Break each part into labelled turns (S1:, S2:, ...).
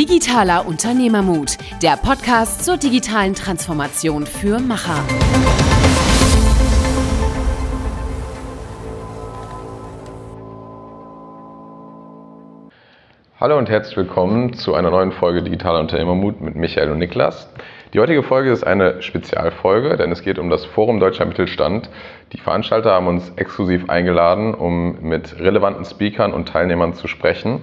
S1: Digitaler Unternehmermut, der Podcast zur digitalen Transformation für Macher.
S2: Hallo und herzlich willkommen zu einer neuen Folge Digitaler Unternehmermut mit Michael und Niklas. Die heutige Folge ist eine Spezialfolge, denn es geht um das Forum Deutscher Mittelstand. Die Veranstalter haben uns exklusiv eingeladen, um mit relevanten Speakern und Teilnehmern zu sprechen.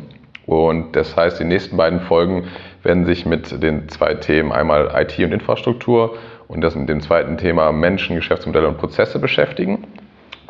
S2: Und das heißt, die nächsten beiden Folgen werden sich mit den zwei Themen einmal IT und Infrastruktur und das mit dem zweiten Thema Menschen, Geschäftsmodelle und Prozesse beschäftigen.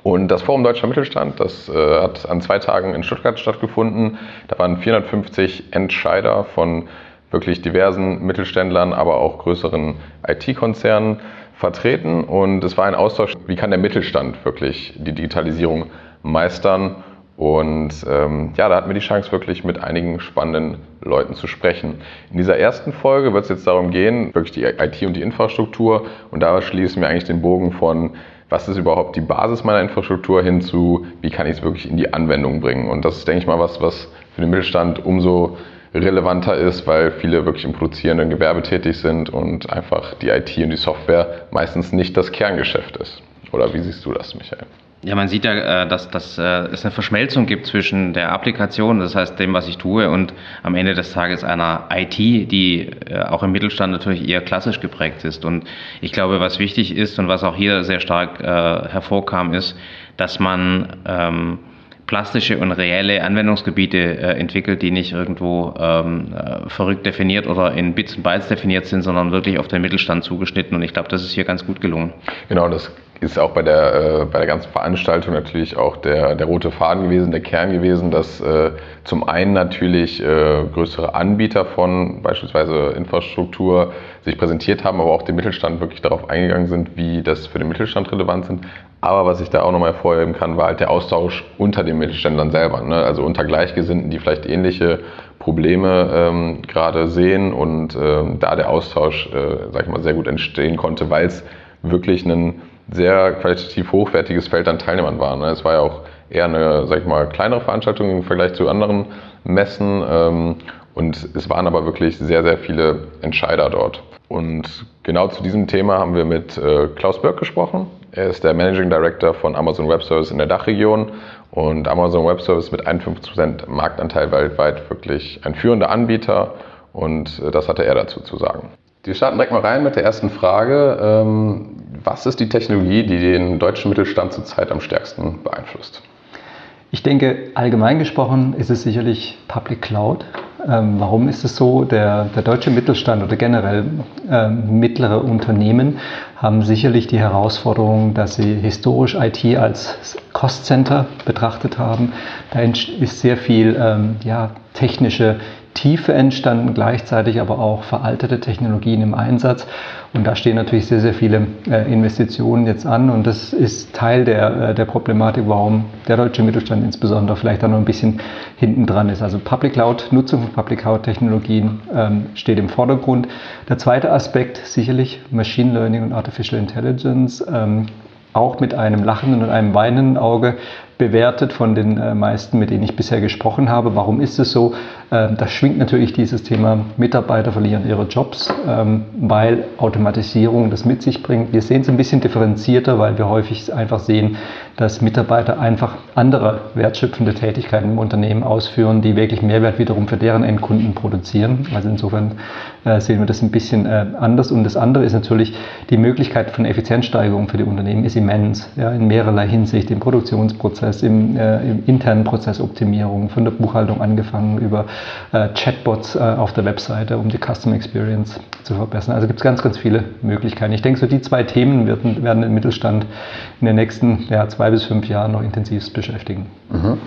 S2: Und das Forum Deutscher Mittelstand, das äh, hat an zwei Tagen in Stuttgart stattgefunden. Da waren 450 Entscheider von wirklich diversen Mittelständlern, aber auch größeren IT-Konzernen vertreten. Und es war ein Austausch, wie kann der Mittelstand wirklich die Digitalisierung meistern. Und ähm, ja, da hatten wir die Chance, wirklich mit einigen spannenden Leuten zu sprechen. In dieser ersten Folge wird es jetzt darum gehen, wirklich die IT und die Infrastruktur. Und da schließen wir eigentlich den Bogen von, was ist überhaupt die Basis meiner Infrastruktur hin zu, wie kann ich es wirklich in die Anwendung bringen. Und das ist, denke ich mal, was, was für den Mittelstand umso relevanter ist, weil viele wirklich im produzierenden Gewerbe tätig sind und einfach die IT und die Software meistens nicht das Kerngeschäft ist. Oder wie siehst du das, Michael?
S3: Ja, man sieht ja, äh, dass, dass äh, es eine Verschmelzung gibt zwischen der Applikation, das heißt dem, was ich tue, und am Ende des Tages einer IT, die äh, auch im Mittelstand natürlich eher klassisch geprägt ist. Und ich glaube, was wichtig ist und was auch hier sehr stark hervorkam, ist, dass man ähm, plastische und reelle Anwendungsgebiete äh, entwickelt, die nicht irgendwo ähm, äh, verrückt definiert oder in Bits und Bytes definiert sind, sondern wirklich auf den Mittelstand zugeschnitten. Und ich glaube, das ist hier ganz gut gelungen.
S2: Genau, das ist auch bei der, äh, bei der ganzen Veranstaltung natürlich auch der, der rote Faden gewesen, der Kern gewesen, dass äh, zum einen natürlich äh, größere Anbieter von beispielsweise Infrastruktur sich präsentiert haben, aber auch der Mittelstand wirklich darauf eingegangen sind, wie das für den Mittelstand relevant sind. Aber was ich da auch nochmal hervorheben kann, war halt der Austausch unter den Mittelständlern selber, ne? also unter Gleichgesinnten, die vielleicht ähnliche Probleme ähm, gerade sehen und ähm, da der Austausch, äh, sag ich mal, sehr gut entstehen konnte, weil es wirklich ein sehr qualitativ hochwertiges Feld an Teilnehmern war. Ne? Es war ja auch eher eine, sag ich mal, kleinere Veranstaltung im Vergleich zu anderen Messen ähm, und es waren aber wirklich sehr, sehr viele Entscheider dort. Und genau zu diesem Thema haben wir mit äh, Klaus Börk gesprochen. Er ist der Managing Director von Amazon Web Service in der Dachregion und Amazon Web Service mit 51% Marktanteil weltweit wirklich ein führender Anbieter und äh, das hatte er dazu zu sagen. Wir starten direkt mal rein mit der ersten Frage. Ähm, was ist die Technologie, die den deutschen Mittelstand zurzeit am stärksten beeinflusst?
S4: Ich denke, allgemein gesprochen ist es sicherlich Public Cloud. Ähm, warum ist es so? Der, der deutsche Mittelstand oder generell äh, mittlere Unternehmen haben sicherlich die Herausforderung, dass sie historisch IT als Cost Center betrachtet haben. Da ist sehr viel ähm, ja, technische Tiefe entstanden, gleichzeitig aber auch veraltete Technologien im Einsatz. Und da stehen natürlich sehr, sehr viele äh, Investitionen jetzt an. Und das ist Teil der, äh, der Problematik, warum der deutsche Mittelstand insbesondere vielleicht da noch ein bisschen hinten dran ist. Also Public Cloud, Nutzung von Public Cloud Technologien ähm, steht im Vordergrund. Der zweite Aspekt sicherlich Machine Learning und Artificial Intelligence. Ähm, auch mit einem lachenden und einem weinenden Auge bewertet von den äh, meisten, mit denen ich bisher gesprochen habe. Warum ist es so? Ähm, da schwingt natürlich dieses Thema, Mitarbeiter verlieren ihre Jobs, ähm, weil Automatisierung das mit sich bringt. Wir sehen es ein bisschen differenzierter, weil wir häufig einfach sehen, dass Mitarbeiter einfach andere wertschöpfende Tätigkeiten im Unternehmen ausführen, die wirklich Mehrwert wiederum für deren Endkunden produzieren. Also insofern äh, sehen wir das ein bisschen äh, anders. Und das andere ist natürlich, die Möglichkeit von Effizienzsteigerung für die Unternehmen ist immens, ja, in mehrerlei Hinsicht, im Produktionsprozess Prozess, im, äh, im internen Prozessoptimierung, von der Buchhaltung angefangen über äh, Chatbots äh, auf der Webseite, um die Customer Experience zu verbessern. Also gibt es ganz, ganz viele Möglichkeiten. Ich denke, so die zwei Themen werden, werden den Mittelstand in den nächsten ja, zwei bis fünf Jahren noch intensivst beschäftigen.
S2: Mhm.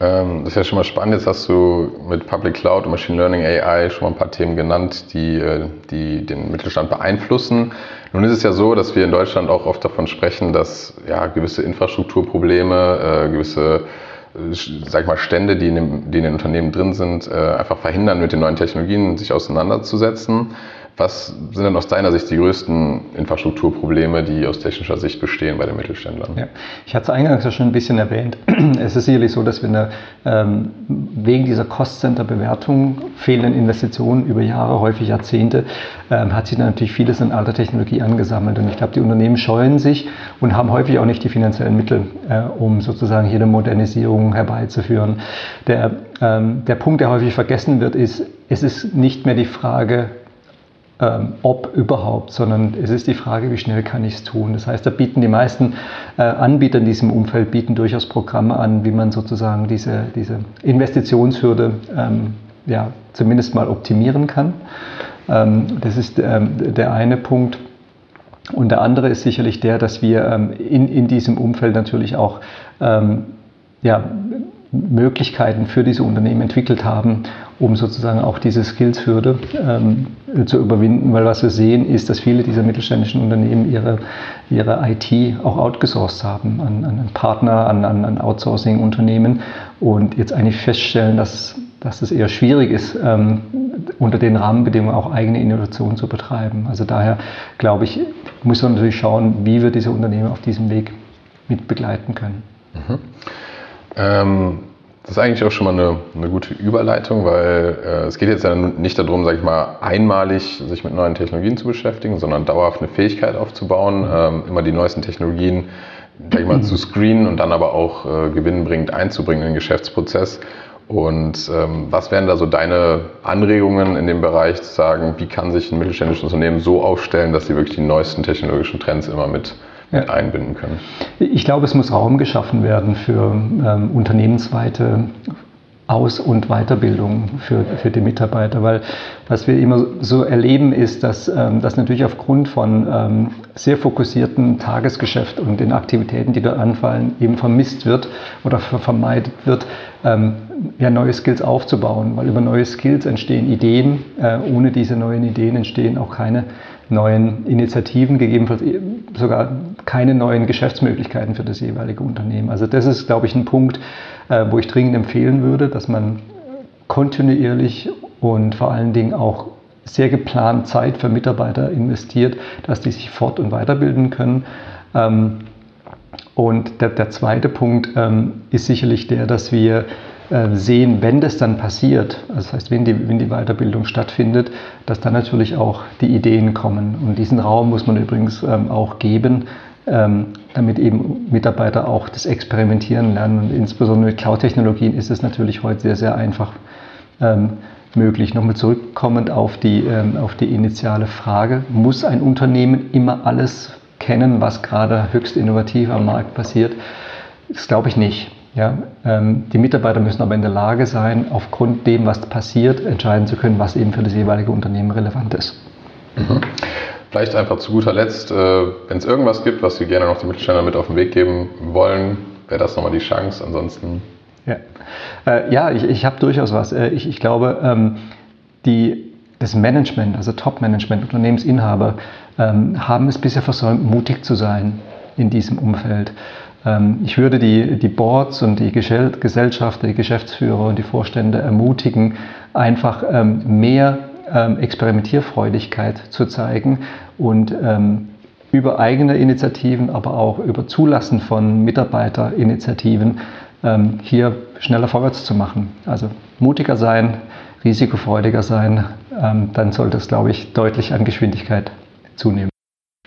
S2: Ähm, das ist ja schon mal spannend. Jetzt hast du mit Public Cloud und Machine Learning AI schon mal ein paar Themen genannt, die, äh, die den Mittelstand beeinflussen. Nun ist es ja so, dass wir in Deutschland auch oft davon sprechen, dass ja, gewisse Infrastrukturprobleme, äh, gewisse äh, sag ich mal, Stände, die in, dem, die in den Unternehmen drin sind, äh, einfach verhindern, mit den neuen Technologien sich auseinanderzusetzen. Was sind denn aus deiner Sicht die größten Infrastrukturprobleme, die aus technischer Sicht bestehen bei den Mittelständlern?
S4: Ja, ich hatte es eingangs ja schon ein bisschen erwähnt. Es ist sicherlich so, dass wir eine, ähm, wegen dieser Cost-Center-Bewertung, fehlenden Investitionen über Jahre, häufig Jahrzehnte, ähm, hat sich natürlich vieles in alter Technologie angesammelt. Und ich glaube, die Unternehmen scheuen sich und haben häufig auch nicht die finanziellen Mittel, äh, um sozusagen hier eine Modernisierung herbeizuführen. Der, ähm, der Punkt, der häufig vergessen wird, ist, es ist nicht mehr die Frage, ähm, ob überhaupt, sondern es ist die Frage, wie schnell kann ich es tun. Das heißt, da bieten die meisten äh, Anbieter in diesem Umfeld bieten durchaus Programme an, wie man sozusagen diese, diese Investitionshürde ähm, ja, zumindest mal optimieren kann. Ähm, das ist ähm, der eine Punkt. Und der andere ist sicherlich der, dass wir ähm, in, in diesem Umfeld natürlich auch ja, Möglichkeiten für diese Unternehmen entwickelt haben, um sozusagen auch diese Skillshürde ähm, zu überwinden, weil was wir sehen ist, dass viele dieser mittelständischen Unternehmen ihre, ihre IT auch outgesourced haben an, an Partner, an, an, an Outsourcing-Unternehmen und jetzt eigentlich feststellen, dass, dass es eher schwierig ist, ähm, unter den Rahmenbedingungen auch eigene Innovation zu betreiben. Also daher glaube ich, muss man natürlich schauen, wie wir diese Unternehmen auf diesem Weg mit begleiten können.
S2: Mhm. Ähm, das ist eigentlich auch schon mal eine, eine gute Überleitung, weil äh, es geht jetzt ja nicht darum, sage ich mal, einmalig sich mit neuen Technologien zu beschäftigen, sondern dauerhaft eine Fähigkeit aufzubauen, ähm, immer die neuesten Technologien sag ich mal, zu screenen und dann aber auch äh, gewinnbringend einzubringen in den Geschäftsprozess. Und ähm, was wären da so deine Anregungen in dem Bereich, zu sagen, wie kann sich ein mittelständisches Unternehmen so aufstellen, dass sie wirklich die neuesten technologischen Trends immer mit mit einbinden können?
S4: Ich glaube, es muss Raum geschaffen werden für ähm, unternehmensweite aus- und Weiterbildung für, für die Mitarbeiter, weil was wir immer so erleben ist, dass ähm, das natürlich aufgrund von ähm, sehr fokussierten Tagesgeschäft und den Aktivitäten, die dort anfallen, eben vermisst wird oder vermeidet wird, ähm, ja, neue Skills aufzubauen, weil über neue Skills entstehen Ideen, äh, ohne diese neuen Ideen entstehen auch keine neuen Initiativen, gegebenenfalls sogar keine neuen Geschäftsmöglichkeiten für das jeweilige Unternehmen. Also das ist, glaube ich, ein Punkt, äh, wo ich dringend empfehlen würde, dass man kontinuierlich und vor allen Dingen auch sehr geplant Zeit für Mitarbeiter investiert, dass die sich fort- und weiterbilden können. Ähm, und der, der zweite Punkt ähm, ist sicherlich der, dass wir sehen, wenn das dann passiert, also das heißt, wenn die, wenn die Weiterbildung stattfindet, dass dann natürlich auch die Ideen kommen. Und diesen Raum muss man übrigens ähm, auch geben, ähm, damit eben Mitarbeiter auch das Experimentieren lernen. Und insbesondere mit Cloud-Technologien ist es natürlich heute sehr, sehr einfach ähm, möglich. Nochmal zurückkommend auf die, auf die initiale Frage, muss ein Unternehmen immer alles kennen, was gerade höchst innovativ am Markt passiert? Das glaube ich nicht. Ja, ähm, die Mitarbeiter müssen aber in der Lage sein, aufgrund dem, was passiert, entscheiden zu können, was eben für das jeweilige Unternehmen relevant ist.
S2: Mhm. Vielleicht einfach zu guter Letzt, äh, wenn es irgendwas gibt, was Sie gerne noch den Mittelständlern mit auf den Weg geben wollen, wäre das nochmal die Chance. Ansonsten.
S4: Ja, äh, ja ich, ich habe durchaus was. Äh, ich, ich glaube, ähm, die, das Management, also Top-Management, Unternehmensinhaber, ähm, haben es bisher versäumt, mutig zu sein in diesem Umfeld. Ähm, ich würde die, die Boards und die Gesellschafter, die Geschäftsführer und die Vorstände ermutigen, einfach ähm, mehr ähm, Experimentierfreudigkeit zu zeigen und über eigene Initiativen, aber auch über Zulassen von Mitarbeiterinitiativen hier schneller vorwärts zu machen. Also mutiger sein, risikofreudiger sein, dann sollte es, glaube ich, deutlich an Geschwindigkeit zunehmen.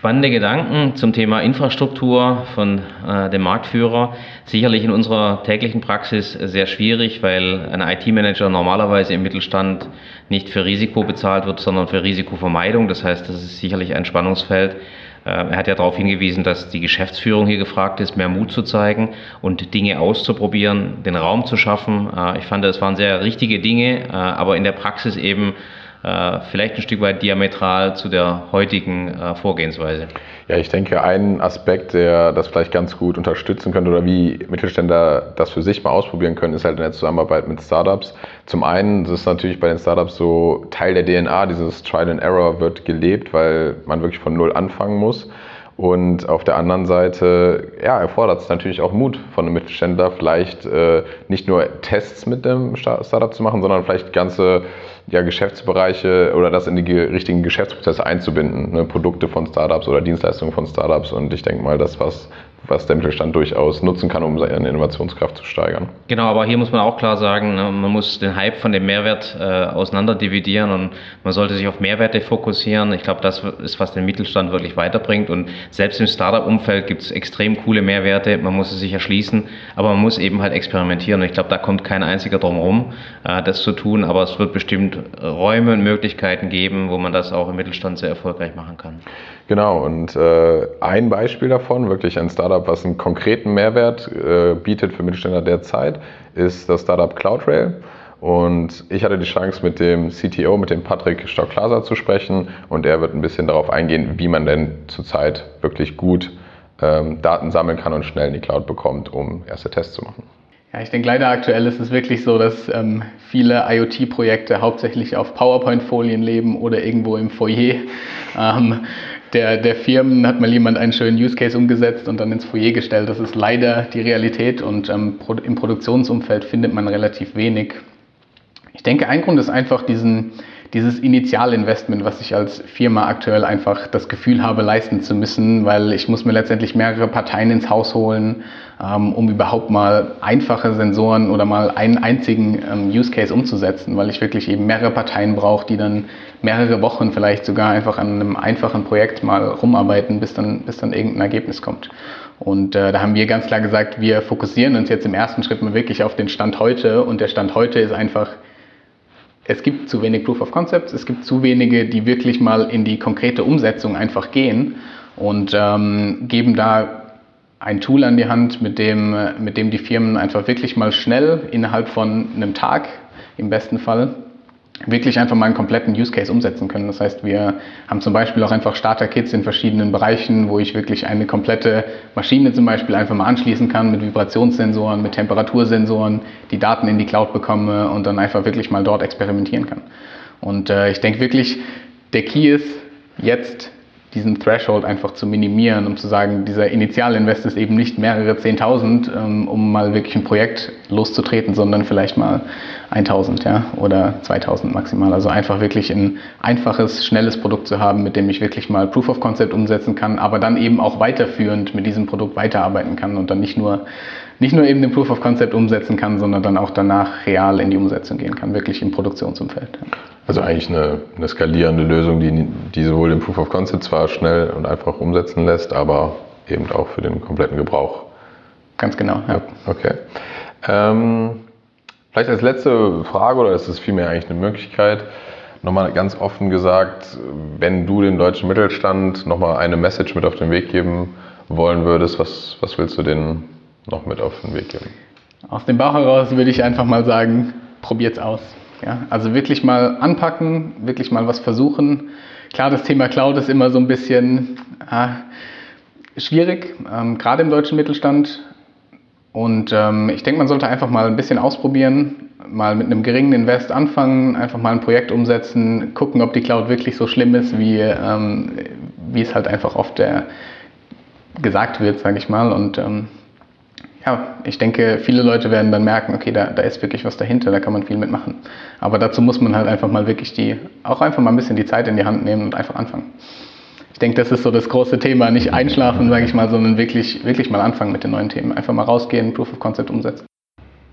S3: Spannende Gedanken zum Thema Infrastruktur von äh, dem Marktführer. Sicherlich in unserer täglichen Praxis sehr schwierig, weil ein IT-Manager normalerweise im Mittelstand nicht für Risiko bezahlt wird, sondern für Risikovermeidung. Das heißt, das ist sicherlich ein Spannungsfeld. Äh, er hat ja darauf hingewiesen, dass die Geschäftsführung hier gefragt ist, mehr Mut zu zeigen und Dinge auszuprobieren, den Raum zu schaffen. Äh, ich fand, es waren sehr richtige Dinge, äh, aber in der Praxis eben äh, vielleicht ein Stück weit diametral zu der heutigen äh, Vorgehensweise.
S2: Ja, ich denke, ein Aspekt, der das vielleicht ganz gut unterstützen könnte oder wie Mittelständler das für sich mal ausprobieren können, ist halt in der Zusammenarbeit mit Startups. Zum einen, das ist natürlich bei den Startups so Teil der DNA, dieses Trial and Error wird gelebt, weil man wirklich von Null anfangen muss. Und auf der anderen Seite ja, erfordert es natürlich auch Mut von einem Mittelständler, vielleicht äh, nicht nur Tests mit dem Startup zu machen, sondern vielleicht ganze ja, Geschäftsbereiche oder das in die richtigen Geschäftsprozesse einzubinden. Ne? Produkte von Startups oder Dienstleistungen von Startups. Und ich denke mal, das, was was der Mittelstand durchaus nutzen kann, um seine Innovationskraft zu steigern.
S3: Genau, aber hier muss man auch klar sagen, ne, man muss den Hype von dem Mehrwert äh, auseinander und man sollte sich auf Mehrwerte fokussieren. Ich glaube, das ist, was den Mittelstand wirklich weiterbringt. Und selbst im Startup-Umfeld gibt es extrem coole Mehrwerte. Man muss es sich erschließen, aber man muss eben halt experimentieren. Und ich glaube, da kommt kein einziger drum herum, äh, das zu tun. Aber es wird bestimmt Räume und Möglichkeiten geben, wo man das auch im Mittelstand sehr erfolgreich machen kann.
S2: Genau, und äh, ein Beispiel davon, wirklich ein Startup, was einen konkreten Mehrwert äh, bietet für Mittelständler derzeit, ist das Startup CloudRail. Und ich hatte die Chance, mit dem CTO, mit dem Patrick Stocklaser zu sprechen. Und er wird ein bisschen darauf eingehen, wie man denn zurzeit wirklich gut ähm, Daten sammeln kann und schnell in die Cloud bekommt, um erste Tests zu machen.
S5: Ja, ich denke, leider aktuell ist es wirklich so, dass ähm, viele IoT-Projekte hauptsächlich auf PowerPoint-Folien leben oder irgendwo im Foyer. Ähm, der, der Firmen hat mal jemand einen schönen Use Case umgesetzt und dann ins Foyer gestellt. Das ist leider die Realität und ähm, im Produktionsumfeld findet man relativ wenig. Ich denke, ein Grund ist einfach diesen, dieses Initialinvestment, was ich als Firma aktuell einfach das Gefühl habe, leisten zu müssen, weil ich muss mir letztendlich mehrere Parteien ins Haus holen, ähm, um überhaupt mal einfache Sensoren oder mal einen einzigen ähm, Use Case umzusetzen, weil ich wirklich eben mehrere Parteien brauche, die dann mehrere Wochen vielleicht sogar einfach an einem einfachen Projekt mal rumarbeiten, bis dann, bis dann irgendein Ergebnis kommt. Und äh, da haben wir ganz klar gesagt, wir fokussieren uns jetzt im ersten Schritt mal wirklich auf den Stand heute und der Stand heute ist einfach es gibt zu wenig Proof of Concepts, es gibt zu wenige, die wirklich mal in die konkrete Umsetzung einfach gehen und ähm, geben da ein Tool an die Hand, mit dem, mit dem die Firmen einfach wirklich mal schnell innerhalb von einem Tag im besten Fall wirklich einfach mal einen kompletten Use Case umsetzen können. Das heißt, wir haben zum Beispiel auch einfach Starter-Kits in verschiedenen Bereichen, wo ich wirklich eine komplette Maschine zum Beispiel einfach mal anschließen kann mit Vibrationssensoren, mit Temperatursensoren, die Daten in die Cloud bekomme und dann einfach wirklich mal dort experimentieren kann. Und äh, ich denke wirklich, der Key ist jetzt diesen Threshold einfach zu minimieren, um zu sagen, dieser Initialinvest ist eben nicht mehrere 10.000, ähm, um mal wirklich ein Projekt loszutreten, sondern vielleicht mal 1.000 ja, oder 2.000 maximal. Also einfach wirklich ein einfaches, schnelles Produkt zu haben, mit dem ich wirklich mal Proof of Concept umsetzen kann, aber dann eben auch weiterführend mit diesem Produkt weiterarbeiten kann und dann nicht nur, nicht nur eben den Proof of Concept umsetzen kann, sondern dann auch danach real in die Umsetzung gehen kann, wirklich im Produktionsumfeld.
S2: Also eigentlich eine, eine skalierende Lösung, die, die sowohl den Proof of Concept zwar schnell und einfach umsetzen lässt, aber eben auch für den kompletten Gebrauch.
S5: Ganz genau, ja.
S2: Okay. Ähm, vielleicht als letzte Frage, oder ist es vielmehr eigentlich eine Möglichkeit, nochmal ganz offen gesagt, wenn du dem deutschen Mittelstand nochmal eine Message mit auf den Weg geben wollen würdest, was, was willst du denen noch mit auf den Weg geben?
S5: Aus dem Bauch heraus würde ich einfach mal sagen, probiert's aus. Ja, also wirklich mal anpacken, wirklich mal was versuchen. Klar, das Thema Cloud ist immer so ein bisschen äh, schwierig, ähm, gerade im deutschen Mittelstand. Und ähm, ich denke, man sollte einfach mal ein bisschen ausprobieren, mal mit einem geringen Invest anfangen, einfach mal ein Projekt umsetzen, gucken, ob die Cloud wirklich so schlimm ist, wie, ähm, wie es halt einfach oft äh, gesagt wird, sage ich mal. Und ähm, ja, ich denke, viele Leute werden dann merken, okay, da, da ist wirklich was dahinter, da kann man viel mitmachen. Aber dazu muss man halt einfach mal wirklich die, auch einfach mal ein bisschen die Zeit in die Hand nehmen und einfach anfangen. Ich denke, das ist so das große Thema, nicht einschlafen, sage ich mal, sondern wirklich, wirklich mal anfangen mit den neuen Themen. Einfach mal rausgehen, Proof of Concept umsetzen.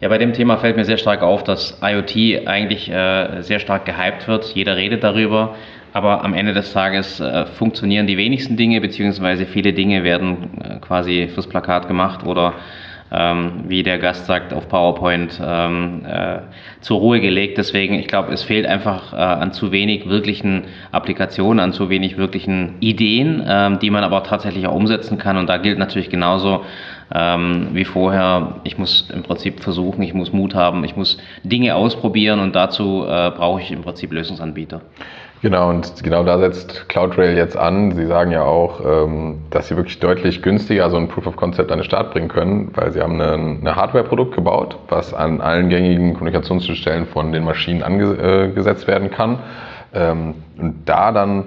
S3: Ja, bei dem Thema fällt mir sehr stark auf, dass IoT eigentlich äh, sehr stark gehypt wird. Jeder redet darüber, aber am Ende des Tages äh, funktionieren die wenigsten Dinge, beziehungsweise viele Dinge werden äh, quasi fürs Plakat gemacht oder ähm, wie der Gast sagt, auf PowerPoint ähm, äh, zur Ruhe gelegt. Deswegen, ich glaube, es fehlt einfach äh, an zu wenig wirklichen Applikationen, an zu wenig wirklichen Ideen, ähm, die man aber tatsächlich auch umsetzen kann. Und da gilt natürlich genauso ähm, wie vorher, ich muss im Prinzip versuchen, ich muss Mut haben, ich muss Dinge ausprobieren und dazu äh, brauche ich im Prinzip Lösungsanbieter.
S2: Genau, und genau da setzt CloudRail jetzt an. Sie sagen ja auch, ähm, dass sie wirklich deutlich günstiger so ein Proof of Concept an den Start bringen können, weil sie haben ein Hardware-Produkt gebaut, was an allen gängigen Kommunikationsstellen von den Maschinen angesetzt werden kann. Ähm, und da dann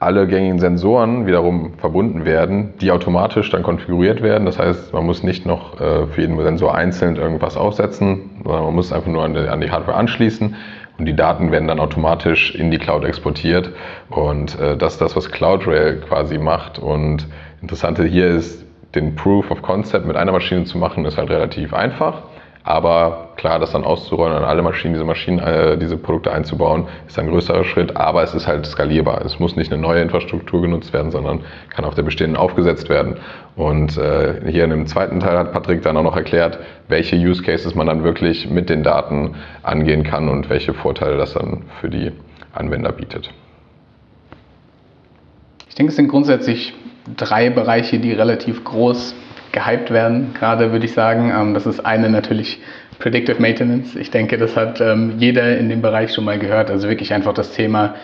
S2: alle gängigen Sensoren wiederum verbunden werden, die automatisch dann konfiguriert werden. Das heißt, man muss nicht noch äh, für jeden Sensor einzeln irgendwas aufsetzen, sondern man muss einfach nur an die Hardware anschließen und die Daten werden dann automatisch in die Cloud exportiert. Und äh, das ist das, was CloudRail quasi macht. Und Interessante hier ist, den Proof of Concept mit einer Maschine zu machen, ist halt relativ einfach. Aber klar, das dann auszurollen an alle Maschinen, diese Maschinen, äh, diese Produkte einzubauen, ist ein größerer Schritt, aber es ist halt skalierbar. Es muss nicht eine neue Infrastruktur genutzt werden, sondern kann auf der bestehenden aufgesetzt werden. Und äh, hier in dem zweiten Teil hat Patrick dann auch noch erklärt, welche Use Cases man dann wirklich mit den Daten angehen kann und welche Vorteile das dann für die Anwender bietet.
S5: Ich denke, es sind grundsätzlich drei Bereiche, die relativ groß gehypt werden, gerade würde ich sagen. Ähm, das ist eine natürlich Predictive Maintenance. Ich denke, das hat ähm, jeder in dem Bereich schon mal gehört. Also wirklich einfach das Thema,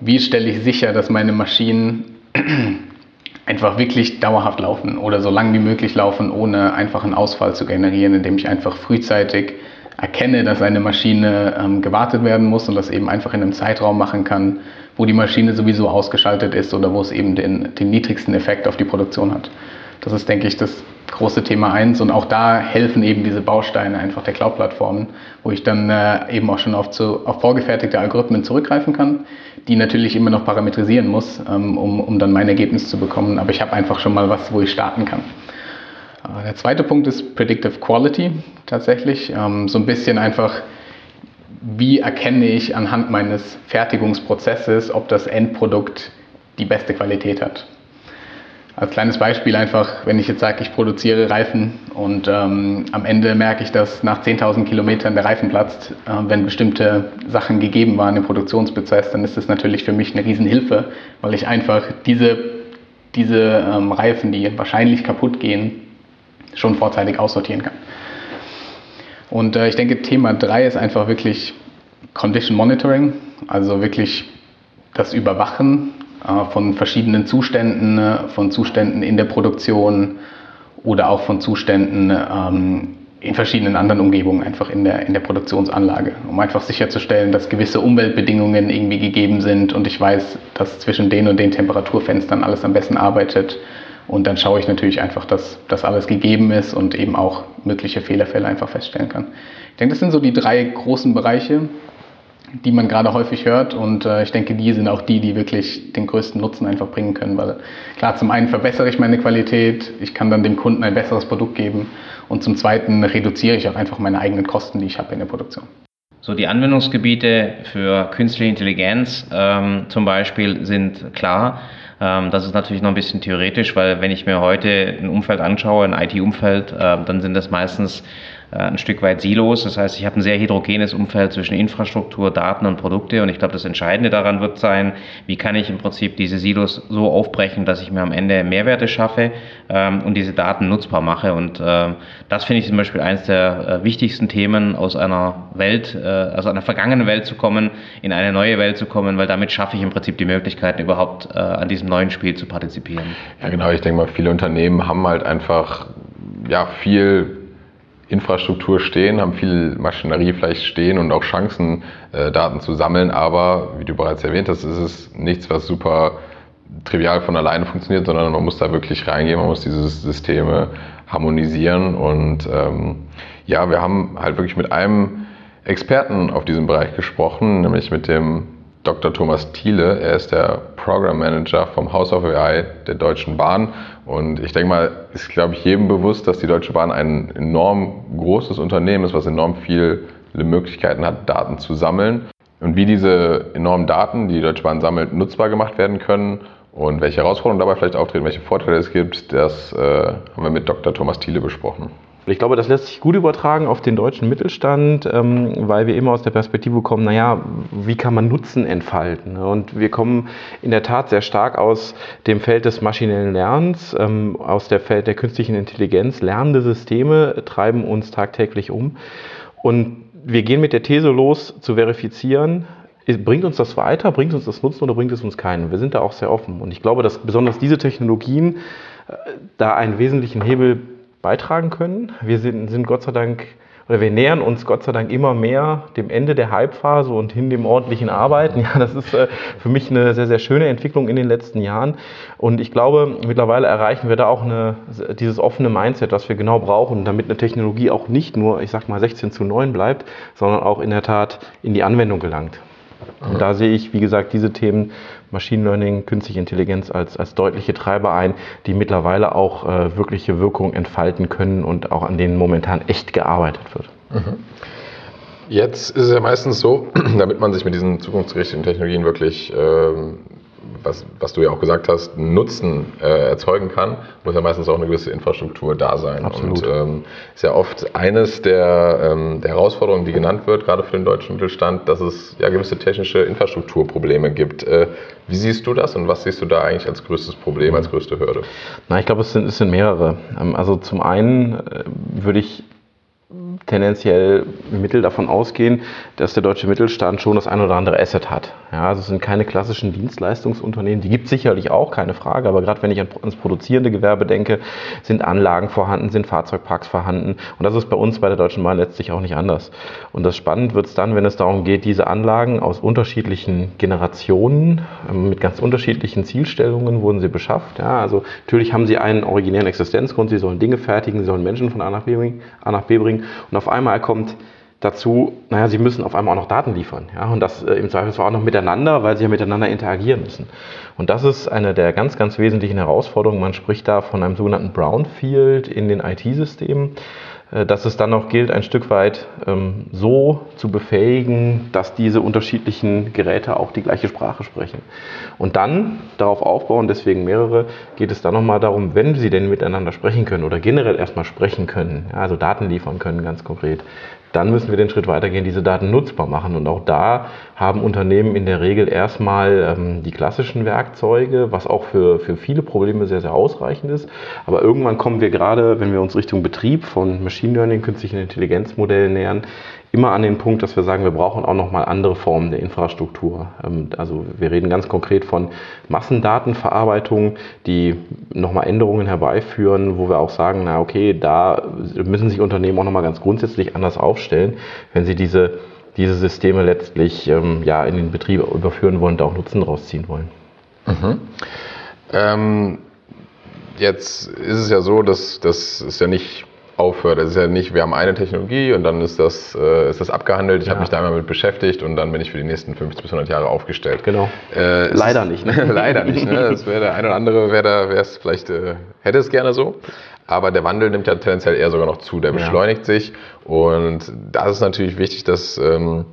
S5: wie stelle ich sicher, dass meine Maschinen einfach wirklich dauerhaft laufen oder so lange wie möglich laufen, ohne einfach einen Ausfall zu generieren, indem ich einfach frühzeitig erkenne, dass eine Maschine ähm, gewartet werden muss und das eben einfach in einem Zeitraum machen kann, wo die Maschine sowieso ausgeschaltet ist oder wo es eben den, den niedrigsten Effekt auf die Produktion hat. Das ist, denke ich, das große Thema 1 und auch da helfen eben diese Bausteine einfach der Cloud-Plattformen, wo ich dann äh, eben auch schon auf, zu, auf vorgefertigte Algorithmen zurückgreifen kann, die natürlich immer noch parametrisieren muss, ähm, um, um dann mein Ergebnis zu bekommen. Aber ich habe einfach schon mal was, wo ich starten kann. Äh, der zweite Punkt ist Predictive Quality tatsächlich. Ähm, so ein bisschen einfach, wie erkenne ich anhand meines Fertigungsprozesses, ob das Endprodukt die beste Qualität hat. Als kleines Beispiel einfach, wenn ich jetzt sage, ich produziere Reifen und ähm, am Ende merke ich, dass nach 10.000 Kilometern der Reifen platzt, äh, wenn bestimmte Sachen gegeben waren im Produktionsprozess, dann ist das natürlich für mich eine Riesenhilfe, weil ich einfach diese, diese ähm, Reifen, die wahrscheinlich kaputt gehen, schon vorzeitig aussortieren kann. Und äh, ich denke, Thema 3 ist einfach wirklich Condition Monitoring, also wirklich das Überwachen von verschiedenen Zuständen, äh, von Zuständen in der Produktion oder auch von Zuständen ähm, in verschiedenen anderen Umgebungen einfach in der, in der Produktionsanlage, um einfach sicherzustellen, dass gewisse Umweltbedingungen irgendwie gegeben sind und ich weiß, dass zwischen den und den Temperaturfenstern alles am besten arbeitet. Und dann schaue ich natürlich einfach, dass das alles gegeben ist und eben auch mögliche Fehlerfälle einfach feststellen kann. Ich denke, das sind so die drei großen Bereiche, die man gerade häufig hört. Und äh, ich denke, die sind auch die, die wirklich den größten Nutzen einfach bringen können. Weil klar, zum einen verbessere ich meine Qualität, ich kann dann dem Kunden ein besseres Produkt geben und zum zweiten reduziere ich auch einfach meine eigenen Kosten, die ich habe in der Produktion.
S3: So, die Anwendungsgebiete für künstliche Intelligenz ähm, zum Beispiel sind klar. Ähm, das ist natürlich noch ein bisschen theoretisch, weil wenn ich mir heute ein Umfeld anschaue, ein IT-Umfeld, äh, dann sind das meistens ein Stück weit Silos. Das heißt, ich habe ein sehr heterogenes Umfeld zwischen Infrastruktur, Daten und Produkte. Und ich glaube, das Entscheidende daran wird sein, wie kann ich im Prinzip diese Silos so aufbrechen, dass ich mir am Ende Mehrwerte schaffe ähm, und diese Daten nutzbar mache. Und äh, das finde ich zum Beispiel eines der äh, wichtigsten Themen aus einer Welt, äh, also einer vergangenen Welt zu kommen, in eine neue Welt zu kommen, weil damit schaffe ich im Prinzip die Möglichkeiten, überhaupt äh, an diesem neuen Spiel zu partizipieren.
S2: Ja, genau. Ich denke mal, viele Unternehmen haben halt einfach ja, viel Infrastruktur stehen, haben viel Maschinerie vielleicht stehen und auch Chancen, äh, Daten zu sammeln. Aber wie du bereits erwähnt hast, ist es nichts, was super trivial von alleine funktioniert, sondern man muss da wirklich reingehen, man muss diese Systeme harmonisieren. Und ähm, ja, wir haben halt wirklich mit einem Experten auf diesem Bereich gesprochen, nämlich mit dem Dr. Thomas Thiele. Er ist der Program Manager vom House of AI der Deutschen Bahn. Und ich denke mal, ist, glaube ich, jedem bewusst, dass die Deutsche Bahn ein enorm großes Unternehmen ist, was enorm viele Möglichkeiten hat, Daten zu sammeln. Und wie diese enormen Daten, die die Deutsche Bahn sammelt, nutzbar gemacht werden können und welche Herausforderungen dabei vielleicht auftreten, welche Vorteile es gibt, das äh, haben wir mit Dr. Thomas Thiele besprochen.
S6: Ich glaube, das lässt sich gut übertragen auf den deutschen Mittelstand, ähm, weil wir immer aus der Perspektive kommen, naja, wie kann man Nutzen entfalten? Und wir kommen in der Tat sehr stark aus dem Feld des maschinellen Lernens, ähm, aus dem Feld der künstlichen Intelligenz. Lernende Systeme treiben uns tagtäglich um. Und wir gehen mit der These los, zu verifizieren, bringt uns das weiter, bringt uns das Nutzen oder bringt es uns keinen? Wir sind da auch sehr offen. Und ich glaube, dass besonders diese Technologien äh, da einen wesentlichen Hebel beitragen können. Wir sind, sind Gott sei Dank oder wir nähern uns Gott sei Dank immer mehr dem Ende der Hype-Phase und hin dem ordentlichen Arbeiten. Ja, das ist äh, für mich eine sehr, sehr schöne Entwicklung in den letzten Jahren. Und ich glaube, mittlerweile erreichen wir da auch eine, dieses offene Mindset, das wir genau brauchen, damit eine Technologie auch nicht nur, ich sag mal, 16 zu 9 bleibt, sondern auch in der Tat in die Anwendung gelangt. Und da sehe ich, wie gesagt, diese Themen Machine Learning, künstliche Intelligenz als, als deutliche Treiber ein, die mittlerweile auch äh, wirkliche Wirkung entfalten können und auch an denen momentan echt gearbeitet wird. Mhm.
S2: Jetzt ist es ja meistens so, damit man sich mit diesen zukunftsgerichteten Technologien wirklich ähm, was, was du ja auch gesagt hast, Nutzen äh, erzeugen kann, muss ja meistens auch eine gewisse Infrastruktur da sein.
S6: Absolut.
S2: Und ähm, ist ja oft eines der, ähm, der Herausforderungen, die genannt wird, gerade für den deutschen Mittelstand, dass es ja gewisse technische Infrastrukturprobleme gibt. Äh, wie siehst du das und was siehst du da eigentlich als größtes Problem, als größte Hürde?
S6: Na, ich glaube, es sind, es sind mehrere. Ähm, also zum einen äh, würde ich tendenziell Mittel davon ausgehen, dass der deutsche Mittelstand schon das ein oder andere Asset hat. Ja, also es sind keine klassischen Dienstleistungsunternehmen, die gibt es sicherlich auch, keine Frage, aber gerade wenn ich ans produzierende Gewerbe denke, sind Anlagen vorhanden, sind Fahrzeugparks vorhanden und das ist bei uns bei der Deutschen Bahn letztlich auch nicht anders. Und das spannend wird es dann, wenn es darum geht, diese Anlagen aus unterschiedlichen Generationen ähm, mit ganz unterschiedlichen Zielstellungen wurden sie beschafft. Ja, also natürlich haben sie einen originären Existenzgrund, sie sollen Dinge fertigen, sie sollen Menschen von A nach B bringen, A nach B bringen und auf einmal kommt dazu, naja, sie müssen auf einmal auch noch Daten liefern. Ja, und das äh, im Zweifelsfall auch noch miteinander, weil sie ja miteinander interagieren müssen. Und das ist eine der ganz, ganz wesentlichen Herausforderungen. Man spricht da von einem sogenannten Brownfield in den IT-Systemen, äh, dass es dann noch gilt, ein Stück weit ähm, so zu befähigen, dass diese unterschiedlichen Geräte auch die gleiche Sprache sprechen. Und dann darauf aufbauen, deswegen mehrere, geht es dann nochmal darum, wenn sie denn miteinander sprechen können oder generell erstmal sprechen können, also Daten liefern können ganz konkret, dann müssen wir den Schritt weitergehen, diese Daten nutzbar machen. Und auch da haben Unternehmen in der Regel erstmal ähm, die klassischen Werkzeuge, was auch für, für viele Probleme sehr, sehr ausreichend ist. Aber irgendwann kommen wir gerade, wenn wir uns Richtung Betrieb von Machine Learning, künstlichen Intelligenzmodellen nähern, immer an den Punkt, dass wir sagen, wir brauchen auch nochmal andere Formen der Infrastruktur. Ähm, also wir reden ganz konkret von Massendatenverarbeitung, die nochmal Änderungen herbeiführen, wo wir auch sagen, na okay, da müssen sich Unternehmen auch nochmal ganz grundsätzlich anders aufstellen, wenn sie diese, diese Systeme letztlich ähm, ja, in den Betrieb überführen wollen und auch Nutzen rausziehen wollen.
S2: Mhm. Ähm, jetzt ist es ja so, dass das ist ja nicht aufhört. Es ist ja nicht, wir haben eine Technologie und dann ist das, äh, ist das abgehandelt. Ich ja. habe mich da einmal mit beschäftigt und dann bin ich für die nächsten 50 bis 100 Jahre aufgestellt.
S6: Genau.
S2: Äh,
S6: Leider nicht.
S2: Ne? Leider nicht. Ne? Das wäre der eine oder andere, wäre da, wäre es vielleicht, äh, hätte es gerne so. Aber der Wandel nimmt ja tendenziell eher sogar noch zu. Der beschleunigt ja. sich und da ist natürlich wichtig, dass, ähm,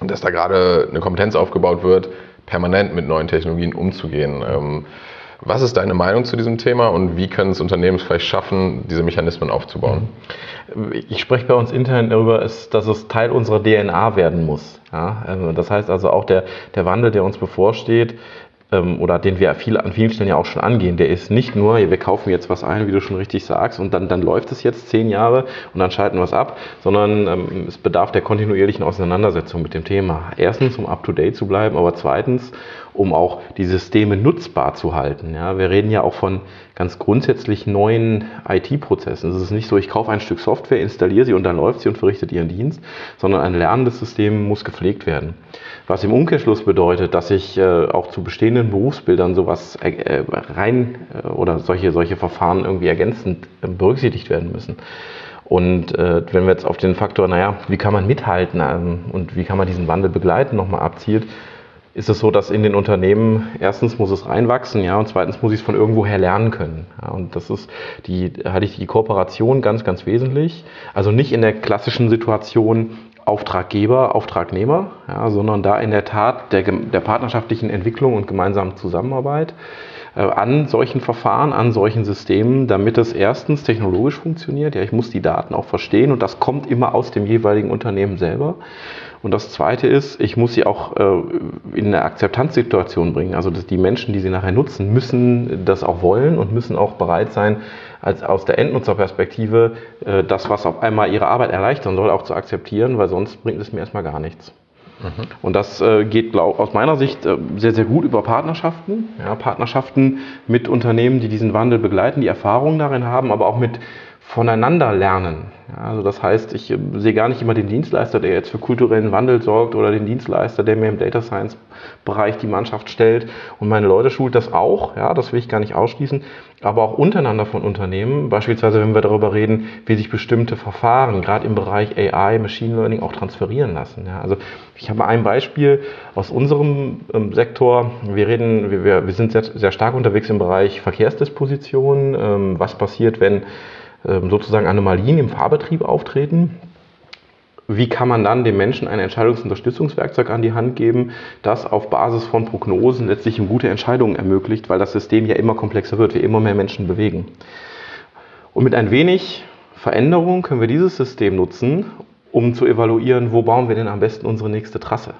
S2: dass da gerade eine Kompetenz aufgebaut wird, permanent mit neuen Technologien umzugehen. Ähm, was ist deine Meinung zu diesem Thema und wie können es Unternehmen vielleicht schaffen, diese Mechanismen aufzubauen?
S6: Ich spreche bei uns intern darüber, dass es Teil unserer DNA werden muss. Also das heißt also auch der, der Wandel, der uns bevorsteht, oder den wir viel, an vielen Stellen ja auch schon angehen, der ist nicht nur, wir kaufen jetzt was ein, wie du schon richtig sagst, und dann, dann läuft es jetzt zehn Jahre und dann schalten wir es ab, sondern ähm, es bedarf der kontinuierlichen Auseinandersetzung mit dem Thema. Erstens, um up-to-date zu bleiben, aber zweitens, um auch die Systeme nutzbar zu halten. Ja, wir reden ja auch von ganz grundsätzlich neuen IT-Prozessen. Es ist nicht so, ich kaufe ein Stück Software, installiere sie und dann läuft sie und verrichtet ihren Dienst, sondern ein lernendes System muss gepflegt werden. Was im Umkehrschluss bedeutet, dass ich äh, auch zu bestehenden Berufsbildern sowas äh, rein äh, oder solche, solche Verfahren irgendwie ergänzend äh, berücksichtigt werden müssen. Und äh, wenn wir jetzt auf den Faktor, naja, wie kann man mithalten ähm, und wie kann man diesen Wandel begleiten, nochmal abzielt, ist es so, dass in den Unternehmen erstens muss es reinwachsen, ja, und zweitens muss ich es von irgendwoher lernen können. Ja, und das ist die, halte ich die Kooperation ganz, ganz wesentlich. Also nicht in der klassischen Situation, Auftraggeber, Auftragnehmer, ja, sondern da in der Tat der, der partnerschaftlichen Entwicklung und gemeinsamen Zusammenarbeit äh, an solchen Verfahren, an solchen Systemen, damit es erstens technologisch funktioniert. Ja, ich muss die Daten auch verstehen und das kommt immer aus dem jeweiligen Unternehmen selber. Und das Zweite ist, ich muss sie auch äh, in eine Akzeptanzsituation bringen. Also dass die Menschen, die sie nachher nutzen, müssen das auch wollen und müssen auch bereit sein, als aus der Endnutzerperspektive äh, das, was auf einmal ihre Arbeit erleichtern soll, auch zu akzeptieren, weil sonst bringt es mir erstmal gar nichts. Mhm. Und das äh, geht glaub, aus meiner Sicht äh, sehr, sehr gut über Partnerschaften. Ja, Partnerschaften mit Unternehmen, die diesen Wandel begleiten, die Erfahrungen darin haben, aber auch mit voneinander lernen. Ja, also das heißt, ich äh, sehe gar nicht immer den Dienstleister, der jetzt für kulturellen Wandel sorgt oder den Dienstleister, der mir im Data Science Bereich die Mannschaft stellt und meine Leute schult das auch, ja, das will ich gar nicht ausschließen, aber auch untereinander von Unternehmen, beispielsweise wenn wir darüber reden, wie sich bestimmte Verfahren gerade im Bereich AI, Machine Learning auch transferieren lassen. Ja. Also ich habe ein Beispiel aus unserem ähm, Sektor. Wir reden, wir, wir sind sehr, sehr stark unterwegs im Bereich Verkehrsdisposition. Ähm, was passiert, wenn sozusagen Anomalien im Fahrbetrieb auftreten. Wie kann man dann dem Menschen ein Entscheidungsunterstützungswerkzeug an die Hand geben, das auf Basis von Prognosen letztlich gute Entscheidungen ermöglicht, weil das System ja immer komplexer wird, wir immer mehr Menschen bewegen. Und mit ein wenig Veränderung können wir dieses System nutzen, um zu evaluieren, wo bauen wir denn am besten unsere nächste Trasse.